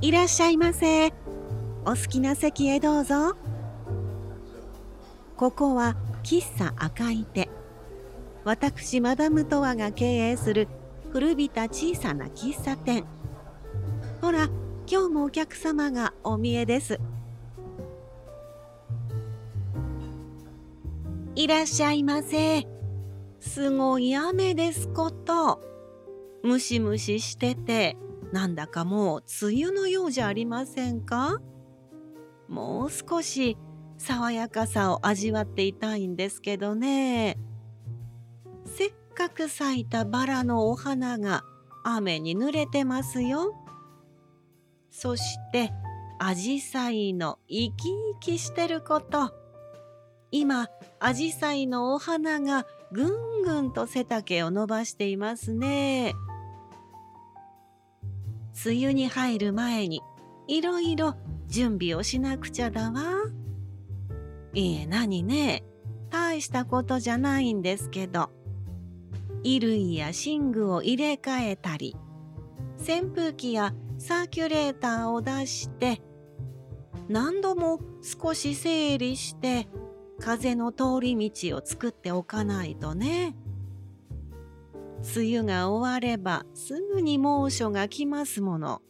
いらっしゃいませ。お好きな席へどうぞ。ここは喫茶赤い手。私マダムトワが経営する古びた小さな喫茶店。ほら、今日もお客様がお見えです。いらっしゃいませ。すごい雨ですこと。ムシムシしてて、なんだかもう梅雨のようじゃありませんか？もう少し爽やかさを味わっていたいんですけどね。せっかく咲いたバラのお花が雨に濡れてますよ。そしてアジサイの生き生きしてること。今アジサイのお花がぐんぐんと背丈を伸ばしていますね。梅雨に入る前にいろいろ準備をしなくちゃだわ。いえ何ね？大したことじゃないんですけど衣類や寝具を入れ替えたり扇風機やサーキュレーターを出して何度も少し整理して風の通り道を作っておかないとね。梅雨が終わればすぐに猛暑が来ますもの。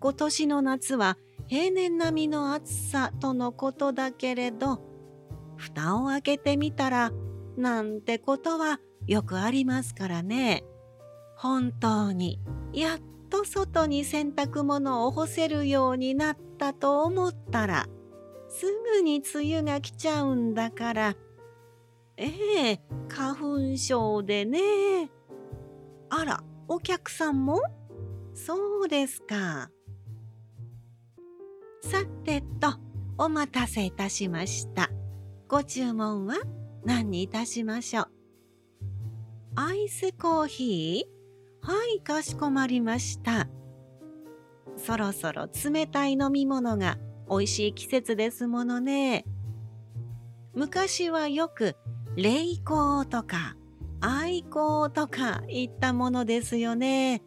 今年の夏は平年並みの暑さとのことだけれど、蓋を開けてみたら、なんてことはよくありますからね。本当に、やっと外に洗濯物を干せるようになったと思ったら、すぐに梅雨が来ちゃうんだから。ええ花粉症でね。あら、お客さんも？そうですか。さてと、お待たせいたしました。ご注文は何にいたしましょう？アイスコーヒー？はい、かしこまりました。そろそろ冷たい飲み物が美味しい季節ですものね。昔はよく冷凍とか愛好とかいったものですよね。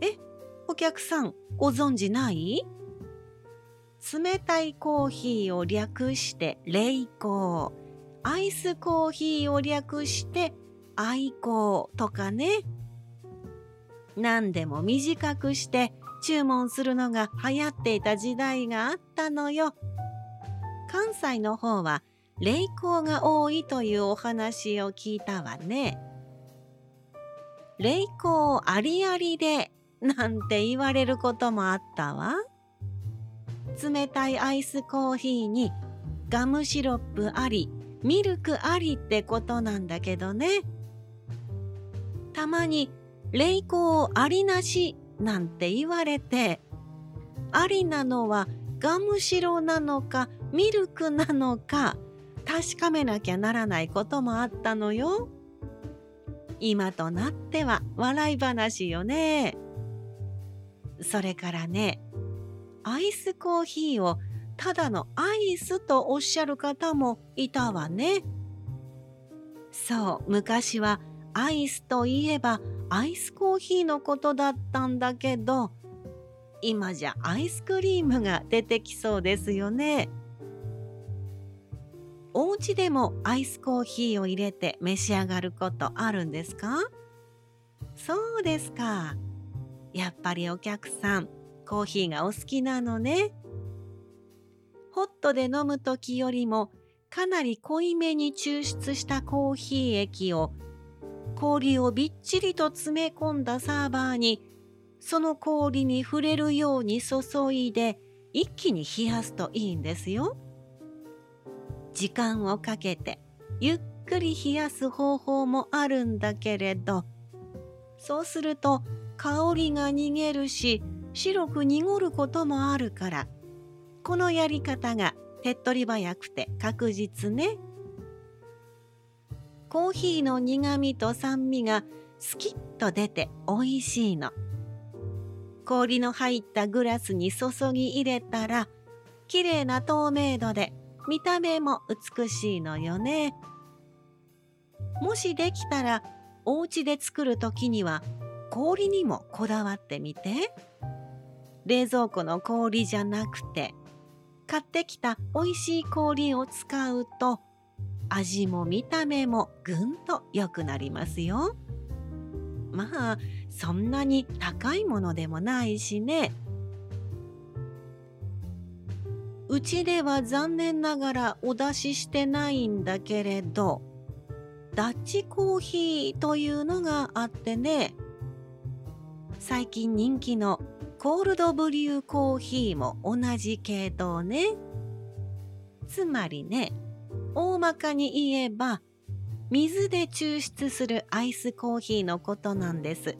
え、お客さんご存知ない？冷たいコーヒーを略して冷凍、アイスコーヒーを略して愛好とかね。何でも短くして注文するのが流行っていた時代があったのよ。関西の方は霊光が多いというお話を聞いたわね。霊光ありありでなんて言われることもあったわ。冷たいアイスコーヒーにガムシロップあり、ミルクありってことなんだけどね。たまに霊光ありなしなんて言われてありなのはガムシロなのかミルクなのか確かめなきゃならないこともあったのよ。今となっては笑い話よね。それからね、アイスコーヒーをただのアイスとおっしゃる方もいたわね。そう、昔はアイスといえばアイスコーヒーのことだったんだけど今じゃアイスクリームが出てきそうですよね。お家でもアイスコーヒーを入れて召し上がることあるんですか？そうですか。やっぱりお客さんコーヒーがお好きなのね。ホットで飲む時よりもかなり濃いめに抽出したコーヒー液を氷をびっちりと詰め込んだサーバーにその氷に触れるように注いで一気に冷やすといいんですよ。時間をかけてゆっくり冷やす方法もあるんだけれどそうすると香りが逃げるし白く濁ることもあるからこのやり方が手っ取り早くて確実ね。コーヒーの苦みと酸味がスキッと出て美味しいの。氷の入ったグラスに注ぎ入れたら綺麗な透明度で見た目も美しいのよね。もしできたらお家で作る時には氷にもこだわってみて。冷蔵庫の氷じゃなくて買ってきた美味しい氷を使うと味も見た目もぐんと良くなりますよ。まあそんなに高いものでもないしね。うちでは残念ながらお出ししてないんだけれどダッチコーヒーというのがあってね最近人気のコールドブリューコーヒーも同じ系統ね。つまりね大まかに言えば水で抽出するアイスコーヒーのことなんです。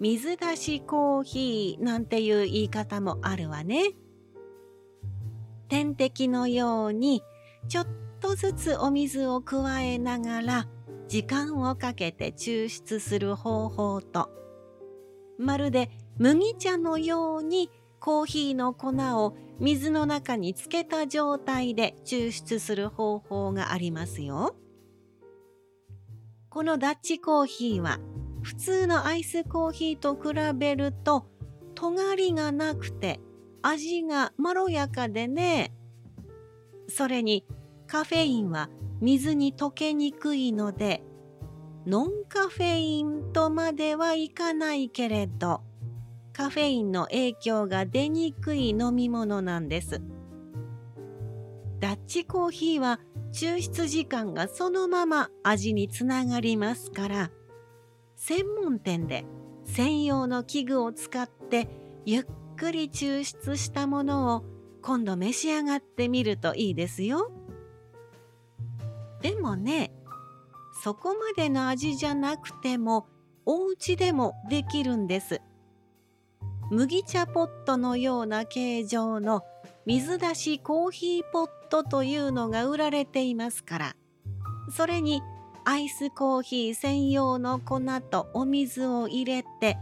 水出しコーヒーなんていう言い方もあるわね。点滴のようにちょっとずつお水を加えながら時間をかけて抽出する方法とまるで麦茶のようにコーヒーの粉を水の中につけた状態で抽出する方法がありますよ。このダッチコーヒーは普通のアイスコーヒーと比べると尖りがなくて味がまろやかでね。それにカフェインは水に溶けにくいのでノンカフェインとまではいかないけれどカフェインの影響が出にくい飲み物なんです。ダッチコーヒーは抽出時間がそのまま味につながりますから専門店で専用の器具を使ってゆっくり抽出したものを今度召し上がってみるといいですよ。でもねそこまでの味じゃなくてもお家でもできるんです。麦茶ポットのような形状の水出しコーヒーポットというのが売られていますからそれにアイスコーヒー専用の粉とお水を入れて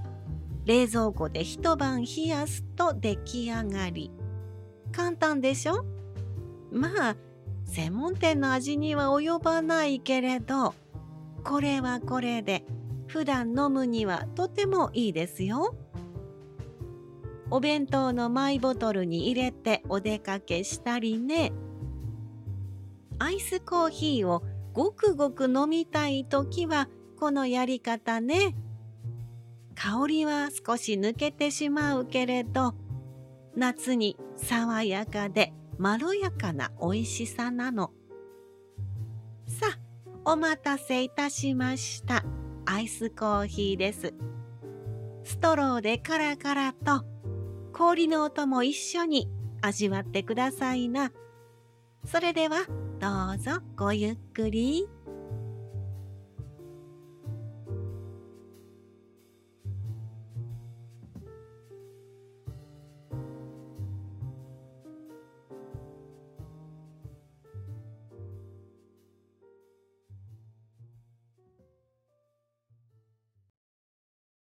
冷蔵庫で一晩冷やすと出来上がり簡単でしょ？まあ専門店の味には及ばないけれどこれはこれで普段飲むにはとてもいいですよ。お弁当のマイボトルに入れてお出かけしたりね。アイスコーヒーをごくごく飲みたい時はこのやり方ね。香りは少し抜けてしまうけれど夏に爽やかでまろやかな美味しさなの。さあお待たせいたしました。アイスコーヒーです。ストローでカラカラと氷の音も一緒に味わってくださいな。それではどうぞごゆっくり。